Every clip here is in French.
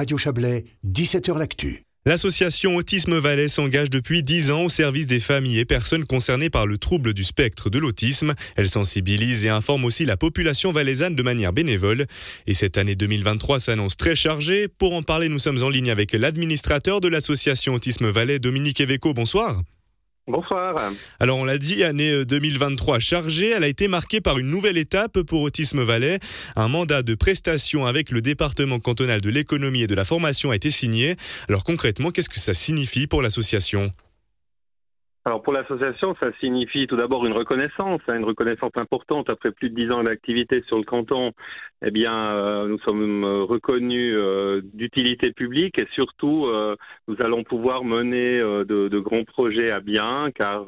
Radio Chablais, 17h L'Actu. L'association Autisme Valais s'engage depuis 10 ans au service des familles et personnes concernées par le trouble du spectre de l'autisme. Elle sensibilise et informe aussi la population valaisanne de manière bénévole. Et cette année 2023 s'annonce très chargée. Pour en parler, nous sommes en ligne avec l'administrateur de l'association Autisme Valais, Dominique Eveco. Bonsoir. Bonsoir. Alors on l'a dit, année 2023 euh, chargée, elle a été marquée par une nouvelle étape pour Autisme Valais. Un mandat de prestation avec le département cantonal de l'économie et de la formation a été signé. Alors concrètement, qu'est-ce que ça signifie pour l'association? Alors pour l'association, ça signifie tout d'abord une reconnaissance, hein, une reconnaissance importante après plus de dix ans d'activité sur le canton. Eh bien, euh, nous sommes euh, reconnus euh, d'utilité publique et surtout, nous allons pouvoir mener de, de, grands projets à bien, car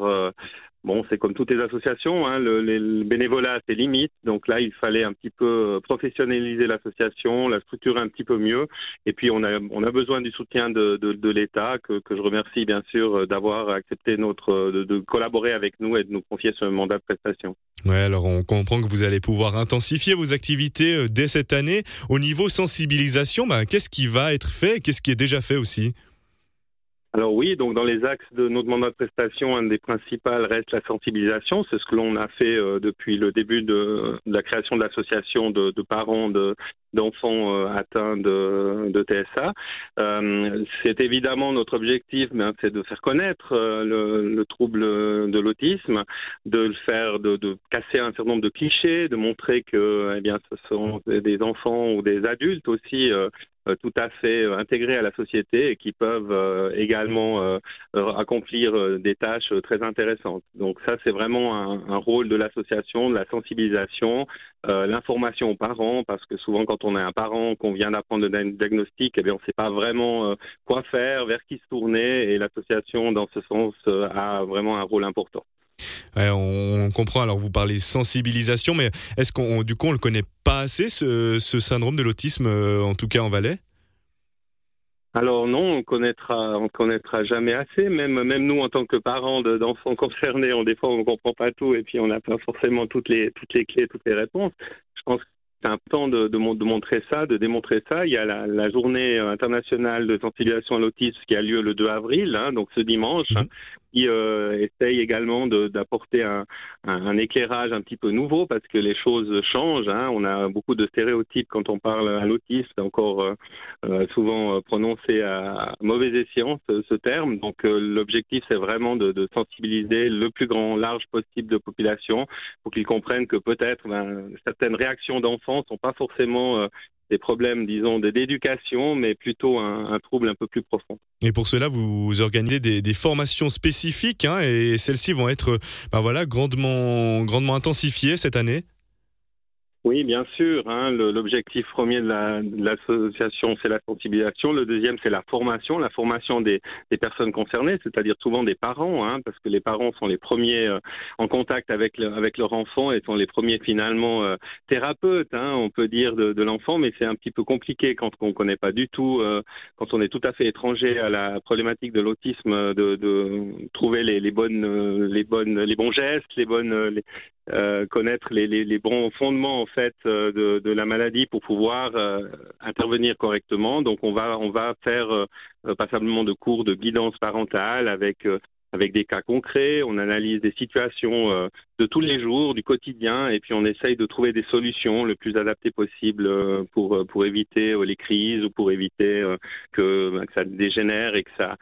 Bon, c'est comme toutes les associations, hein, le, bénévolat a ses limites. Donc là, il fallait un petit peu professionnaliser l'association, la structurer un petit peu mieux. Et puis, on a, on a besoin du soutien de, l'État, que, je remercie bien sûr d'avoir accepté notre, de, collaborer avec nous et de nous confier ce mandat de prestation. Ouais, alors on comprend que vous allez pouvoir intensifier vos activités euh, dès cette année. Au niveau sensibilisation, bah, qu'est-ce qui va être fait? Qu'est-ce qui est déjà fait aussi? Alors oui, donc dans les axes de notre mandat de prestation, un des principaux reste la sensibilisation. C'est ce que l'on a fait euh, depuis le début de, la création de l'association de, parents de, d'enfants euh, atteints de, TSA. Euh, c'est évidemment notre objectif, mais c'est de faire connaître le, le, trouble de l'autisme, de le faire, de, casser un certain nombre de clichés, de montrer que, eh bien, ce sont des enfants ou des adultes aussi tout à fait euh, intégrés à la société et qui peuvent euh, également accomplir des tâches très intéressantes. Donc ça, c'est vraiment un, rôle de l'association, de la sensibilisation, l'information aux parents, parce que souvent quand on est un parent, qu'on vient d'apprendre le diagnostic, eh on ne sait pas vraiment quoi faire, vers qui se tourner, et l'association, dans ce sens, a vraiment un rôle important. On comprend. Alors, vous parlez sensibilisation, mais est-ce qu'on, du coup, on le connaît pas assez ce, syndrome de l'autisme, euh, en tout cas en Valais? Alors non, on connaîtra, on connaîtra jamais assez. Même, même nous, en tant que parents d'enfants concernés, on des fois on comprend pas tout et puis on n'a pas forcément toutes les toutes les clés, toutes les réponses. Je pense que c'est important de, de, montrer ça, de démontrer ça. Il y a la, journée internationale de sensibilisation à l'autisme qui a lieu le 2 avril, hein, donc ce dimanche, mhm qui euh, essaye également d'apporter un, éclairage un petit peu nouveau parce que les choses changent. Hein. On a beaucoup de stéréotypes quand on parle à l'autisme, encore euh, euh souvent prononcé à mauvais escient ce, terme. Donc l'objectif c'est vraiment de, sensibiliser le plus grand large possible de population pour qu'ils comprennent que peut-être ben, certaines réactions d'enfants sont pas forcément des problèmes, disons, d'éducation, mais plutôt un, trouble un peu plus profond. Et pour cela, vous organisez des, formations spécifiques, hein, et celles-ci vont être, ben voilà, grandement, grandement intensifiées cette année. Oui, bien sûr. Hein, L'objectif premier de l'association, c'est la sensibilisation. Le deuxième, c'est la formation, la formation des, des personnes concernées, c'est-à-dire souvent des parents, hein, parce que les parents sont les premiers euh, en contact avec, le, avec leur enfant et sont les premiers finalement euh, thérapeutes, hein, on peut dire, de, de l'enfant, mais c'est un petit peu compliqué quand on ne connaît pas du tout, euh, quand on est tout à fait étranger à la problématique de l'autisme, de, de, trouver les, les, bonnes, les, bonnes, les bons gestes, les bonnes, les, euh, connaître les, les, les, bons fondements en fait euh, de, la maladie pour pouvoir euh, intervenir correctement. Donc on va on va faire passablement de cours de guidance parentale avec avec des cas concrets, on analyse des situations de tous les jours, du quotidien, et puis on essaye de trouver des solutions le plus adaptées possible pour pour éviter les crises ou pour éviter que, ben, que ça dégénère et que ça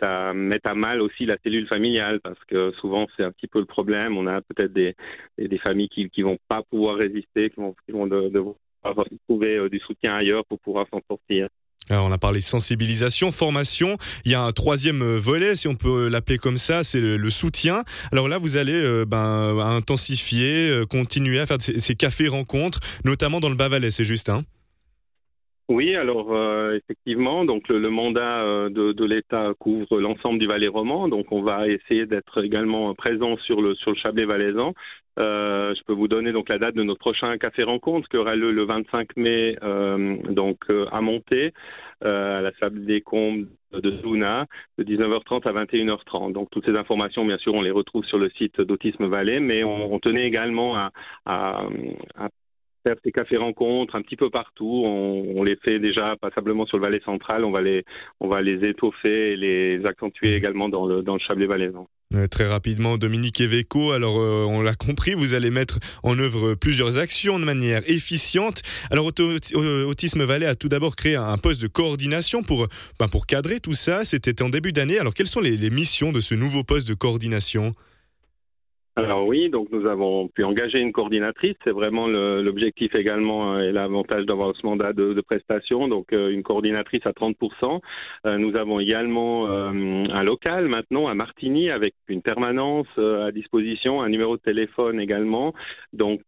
ça met à mal aussi la cellule familiale parce que souvent c'est un petit peu le problème. On a peut-être des, des, familles qui qui vont pas pouvoir résister, qui vont, qui vont devoir trouver euh, du soutien ailleurs pour pouvoir s'en sortir. Alors on a parlé sensibilisation, formation. Il y a un troisième euh, volet, si on peut l'appeler comme ça, c'est le, soutien. Alors là, vous allez euh, ben, intensifier, continuer à faire ces, ces cafés rencontres, notamment dans le Bas-Valais, c'est juste, hein oui, alors euh, effectivement, donc le, mandat euh, de, l'État couvre l'ensemble du Valais roman, donc on va essayer d'être également présent sur le sur le Chablais valaisan. Euh, je peux vous donner donc la date de notre prochain café rencontre qui aura lieu le 25 mai donc à Monté à la salle des Combes de Zuna de 19h30 à 21h30. Donc toutes ces informations, bien sûr, on les retrouve sur le site d'Autisme Valais, mais on, tenait également à, à ces cafés rencontres un petit peu partout. On, les fait déjà passablement sur le Valais central. On va les, on va les étoffer et les accentuer également dans le, dans le Chablais valaisan. très rapidement, Dominique Eveco. Alors, euh, on l'a compris, vous allez mettre en œuvre plusieurs actions de manière efficiente. Alors, Autisme Valais a tout d'abord créé un poste de coordination pour, ben, pour cadrer tout ça. C'était en début d'année. Alors, quelles sont les missions de ce nouveau poste de coordination? Alors oui, donc nous avons pu engager une coordinatrice. C'est vraiment l'objectif également euh, et l'avantage d'avoir ce mandat de, de prestation. Donc euh, une coordinatrice à 30%. Euh, nous avons également un local maintenant à Martigny avec une permanence à disposition, un numéro de téléphone également. Donc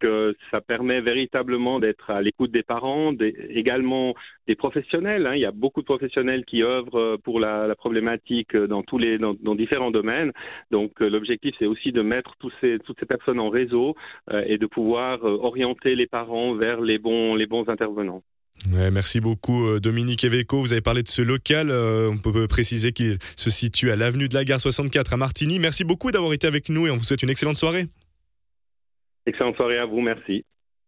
ça permet véritablement d'être à l'écoute des parents, également des professionnels. Hein. Il y a beaucoup de professionnels qui œuvrent pour la, la problématique dans tous les dans, dans différents domaines. Donc l'objectif c'est aussi de mettre tous toutes ces personnes en réseau euh, et de pouvoir euh, orienter les parents vers les bons, les bons intervenants. merci beaucoup euh, Dominique Eveco. Vous avez parlé de ce local. on peut préciser qu'il se situe à l'avenue de la gare 64 à Martigny. Merci beaucoup d'avoir été avec nous et on vous souhaite une excellente soirée. Excellente soirée à vous, merci.